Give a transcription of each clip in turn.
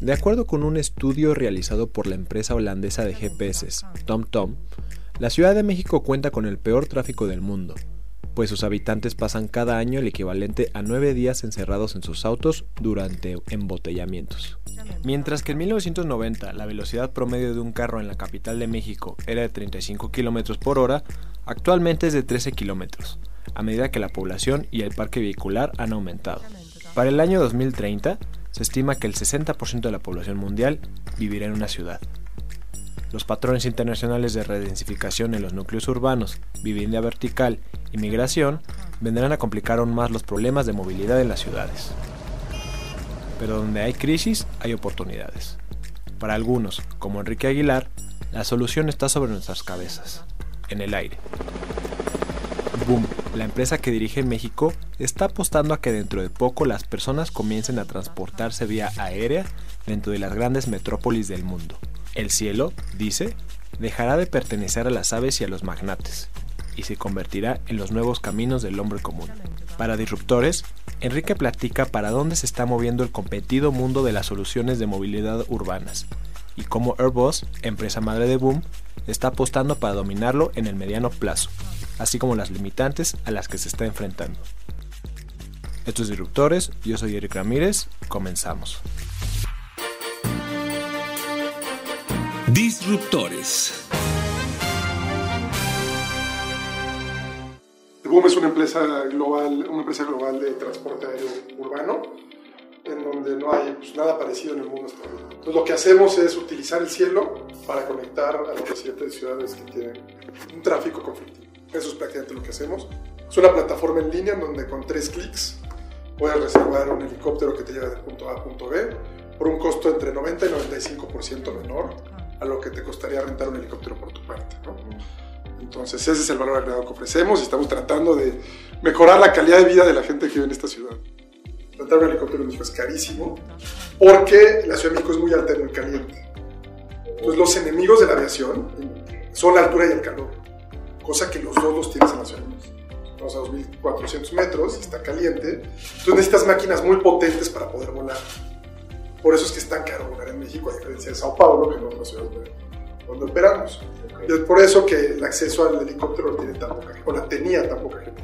De acuerdo con un estudio realizado por la empresa holandesa de GPS, TomTom, la Ciudad de México cuenta con el peor tráfico del mundo, pues sus habitantes pasan cada año el equivalente a nueve días encerrados en sus autos durante embotellamientos. Mientras que en 1990 la velocidad promedio de un carro en la capital de México era de 35 km por hora, actualmente es de 13 km, a medida que la población y el parque vehicular han aumentado. Para el año 2030, se estima que el 60% de la población mundial vivirá en una ciudad. Los patrones internacionales de redensificación en los núcleos urbanos, vivienda vertical y migración vendrán a complicar aún más los problemas de movilidad en las ciudades. Pero donde hay crisis hay oportunidades. Para algunos, como Enrique Aguilar, la solución está sobre nuestras cabezas, en el aire. Boom, la empresa que dirige en México, está apostando a que dentro de poco las personas comiencen a transportarse vía aérea dentro de las grandes metrópolis del mundo. El cielo, dice, dejará de pertenecer a las aves y a los magnates, y se convertirá en los nuevos caminos del hombre común. Para disruptores, Enrique platica para dónde se está moviendo el competido mundo de las soluciones de movilidad urbanas, y cómo Airbus, empresa madre de Boom, está apostando para dominarlo en el mediano plazo, así como las limitantes a las que se está enfrentando. Estos disruptores, yo soy Eric Ramírez, comenzamos. Disruptores. Boom es una empresa global, una empresa global de transporte aéreo urbano, en donde no hay pues, nada parecido en el mundo hasta ahora. Entonces lo que hacemos es utilizar el cielo para conectar a las siete ciudades que tienen un tráfico conflictivo. Eso es prácticamente lo que hacemos. Es una plataforma en línea en donde con tres clics puedes reservar un helicóptero que te lleva de punto A a punto B por un costo entre 90 y 95% menor a lo que te costaría rentar un helicóptero por tu parte. ¿no? Entonces ese es el valor agregado que ofrecemos y estamos tratando de mejorar la calidad de vida de la gente que vive en esta ciudad. Rentar un helicóptero en México es carísimo porque la Ciudad de México es muy alta y muy caliente. Entonces los enemigos de la aviación son la altura y el calor, cosa que los dos los tienes en la Ciudad. Estamos a 2.400 metros y está caliente. Entonces necesitas máquinas muy potentes para poder volar. Por eso es que es tan caro volar en México, a diferencia de Sao Paulo, que en otras ciudades donde, donde operamos. Y es por eso que el acceso al helicóptero tiene tan poca gente, o la tenía tan poca gente.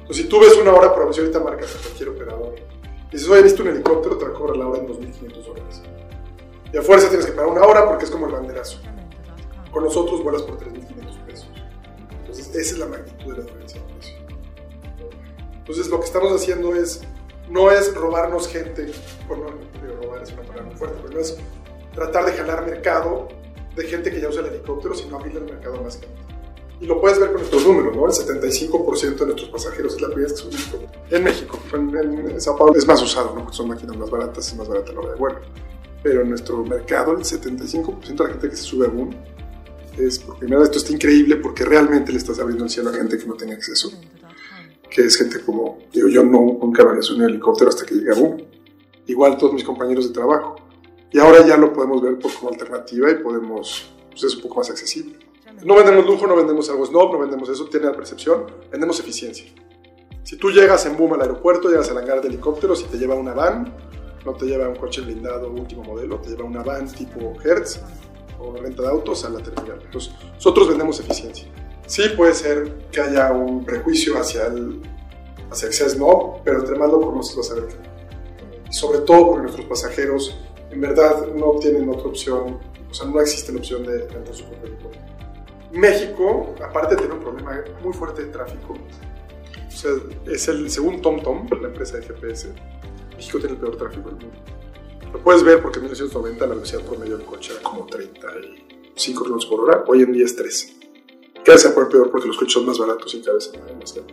Entonces, si tú ves una hora, por ahorita marcas a cualquier operador, y dices, oye, he visto un helicóptero, te va a cobrar la hora en 2.500 dólares. Y a fuerza tienes que pagar una hora porque es como el banderazo. Con nosotros vuelas por 3.500 pesos. Entonces, esa es la magnitud de la diferencia de precio. Entonces, lo que estamos haciendo es, no es robarnos gente, bueno, robar es una palabra muy fuerte, pero no es tratar de jalar mercado de gente que ya usa el helicóptero, sino abrirle el mercado a más gente. Y lo puedes ver con nuestros números, ¿no? El 75% de nuestros pasajeros es la primera vez que suben helicóptero. En México, en, en, Sao Paulo es más usado, ¿no? Porque son máquinas más baratas, es más barata la hora de vuelo. Pero en nuestro mercado, el 75% de la gente que se sube a Boom es, por primera vez, esto está increíble porque realmente le estás abriendo el cielo a gente que no tenía acceso. Que es gente como, digo, yo no, nunca había subido un helicóptero hasta que llegué a Boom. Igual todos mis compañeros de trabajo. Y ahora ya lo podemos ver por, como alternativa y podemos, pues es un poco más accesible. No vendemos lujo, no vendemos algo snob, no vendemos eso, tiene la percepción, vendemos eficiencia. Si tú llegas en boom al aeropuerto, llegas al hangar de helicópteros y te lleva una van, no te lleva un coche blindado último modelo, te lleva una van tipo Hertz o renta de autos a la terminal. Entonces, nosotros vendemos eficiencia. Sí puede ser que haya un prejuicio hacia el, hacia sea snob, pero entre más lo conoces vas a ver que sobre todo porque nuestros pasajeros en verdad no tienen otra opción, o sea, no existe la opción de rentar su propio. México, aparte tiene un problema muy fuerte de tráfico. O sea, es el, según TomTom, la empresa de GPS, México tiene el peor tráfico del mundo. Lo puedes ver porque en 1990 la velocidad promedio del coche era como 35 km por hora, hoy en día es 13. Cada vez se pone peor porque los coches son más baratos y cada vez hay más gente.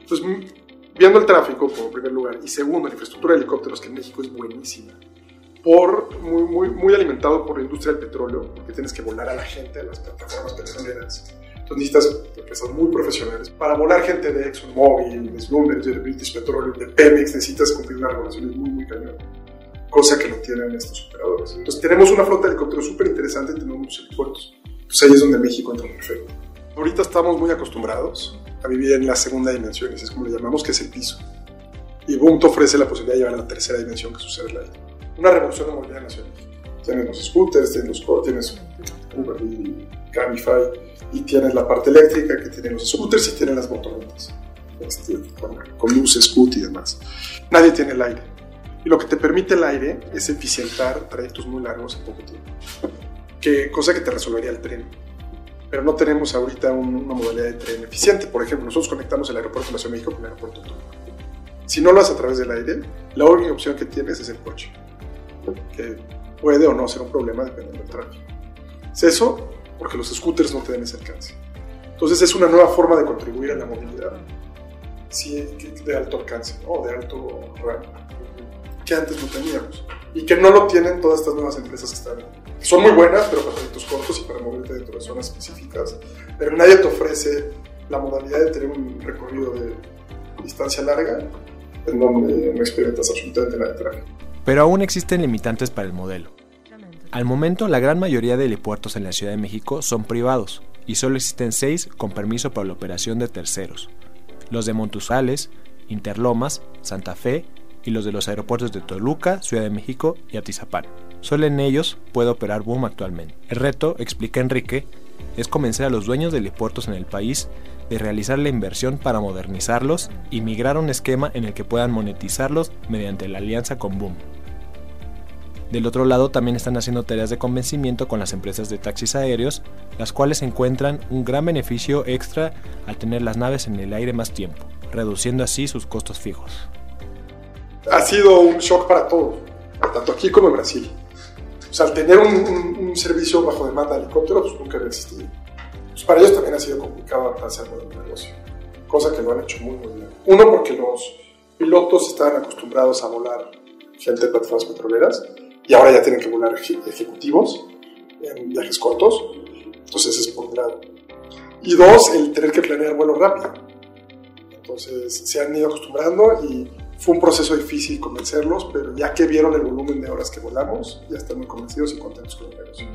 Entonces, viendo el tráfico, por primer lugar, y segundo, la infraestructura de helicópteros, que en México es buenísima, por, muy, muy, muy alimentado por la industria del petróleo, porque tienes que volar a la gente a las plataformas petroleras. Entonces necesitas empresas muy profesionales. Para volar gente de ExxonMobil, de Bloomberg, de British Petroleum, de Pemex, necesitas cumplir unas regulaciones muy, muy cañón. Cosa que no tienen estos operadores. Entonces tenemos una flota de helicópteros súper interesante tenemos muchos aeropuertos. Pues ahí es donde México entra perfecto. Ahorita estamos muy acostumbrados a vivir en la segunda dimensión, es como le llamamos, que es el piso. Y Boom te ofrece la posibilidad de llevar a la tercera dimensión que sucede la Una revolución de movilidad nacional. Tienes los scooters, tienes los tienes Uber y Camify, y tienes la parte eléctrica que tienen los scooters y tienen las motonetas. Este, con, luces, scoot y demás. Nadie tiene el aire. Lo que te permite el aire es eficientar trayectos muy largos en poco tiempo. Que, cosa que te resolvería el tren pero no tenemos ahorita una modalidad de tren eficiente. Por ejemplo, nosotros conectamos el aeropuerto de la Ciudad de México con el aeropuerto de. Si no lo haces a través del aire, la única opción que tienes es el coche, que puede o no ser un problema dependiendo del tráfico. Es eso porque los scooters no tienen ese alcance. Entonces es una nueva forma de contribuir a la movilidad sí, de alto alcance o de alto rango que antes no teníamos y que no lo tienen todas estas nuevas empresas que están son muy buenas, pero para proyectos cortos y para moverte dentro de zonas específicas. Pero nadie te ofrece la modalidad de tener un recorrido de distancia larga en donde no experimentas absolutamente nada de tráfico. Pero aún existen limitantes para el modelo. Al momento, la gran mayoría de helipuertos en la Ciudad de México son privados y solo existen seis con permiso para la operación de terceros. Los de Montusales, Interlomas, Santa Fe y los de los aeropuertos de Toluca, Ciudad de México y Atizapán. Solo en ellos puede operar Boom actualmente. El reto, explica Enrique, es convencer a los dueños de helipuertos en el país de realizar la inversión para modernizarlos y migrar a un esquema en el que puedan monetizarlos mediante la alianza con Boom. Del otro lado también están haciendo tareas de convencimiento con las empresas de taxis aéreos, las cuales encuentran un gran beneficio extra al tener las naves en el aire más tiempo, reduciendo así sus costos fijos. Sido un shock para todos, tanto aquí como en Brasil. O sea, al tener un, servicio bajo demanda de helicópteros, pues nunca había existido. Pues para ellos también ha sido complicado adaptarse al nuevo negocio, cosa que lo han hecho muy, muy bien. Uno, porque los pilotos estaban acostumbrados a volar gente de plataformas petroleras y ahora ya tienen que volar ejecutivos en viajes cortos, entonces es por un. Y dos, el tener que planear vuelo rápido. Entonces se han ido acostumbrando y fue un proceso difícil convencerlos, pero ya que vieron el volumen de horas que volamos, ya están muy convencidos y contentos con el negocio.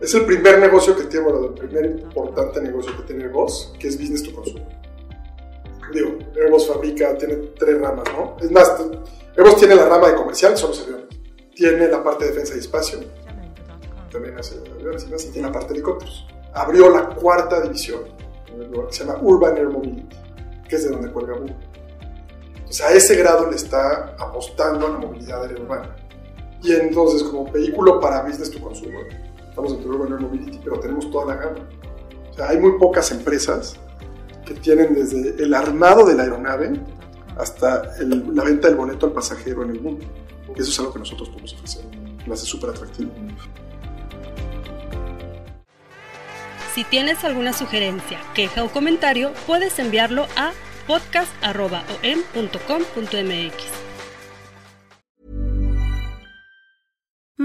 Es el primer negocio que tiene, bueno, el primer importante negocio que tiene Airbus, que es business to consumer. Digo, Airbus fabrica, tiene tres ramas, ¿no? Es más, Airbus tiene la rama de comercial, son los aviones. Tiene la parte de defensa y espacio, también hace aviones y más, y tiene la parte de helicópteros. Abrió la cuarta división, que se llama Urban Air Mobility, que es de donde cuelga Google a ese grado le está apostando a la movilidad aérea urbana. Y entonces, como vehículo para business to consumer, estamos en Urban Air Mobility, pero tenemos toda la gama. O sea, hay muy pocas empresas que tienen desde el armado de la aeronave hasta la venta del boleto al pasajero en el mundo. Y eso es algo que nosotros podemos ofrecer. Lo hace súper atractivo. Si tienes alguna sugerencia, queja o comentario, puedes enviarlo a podcast.om.com.mx.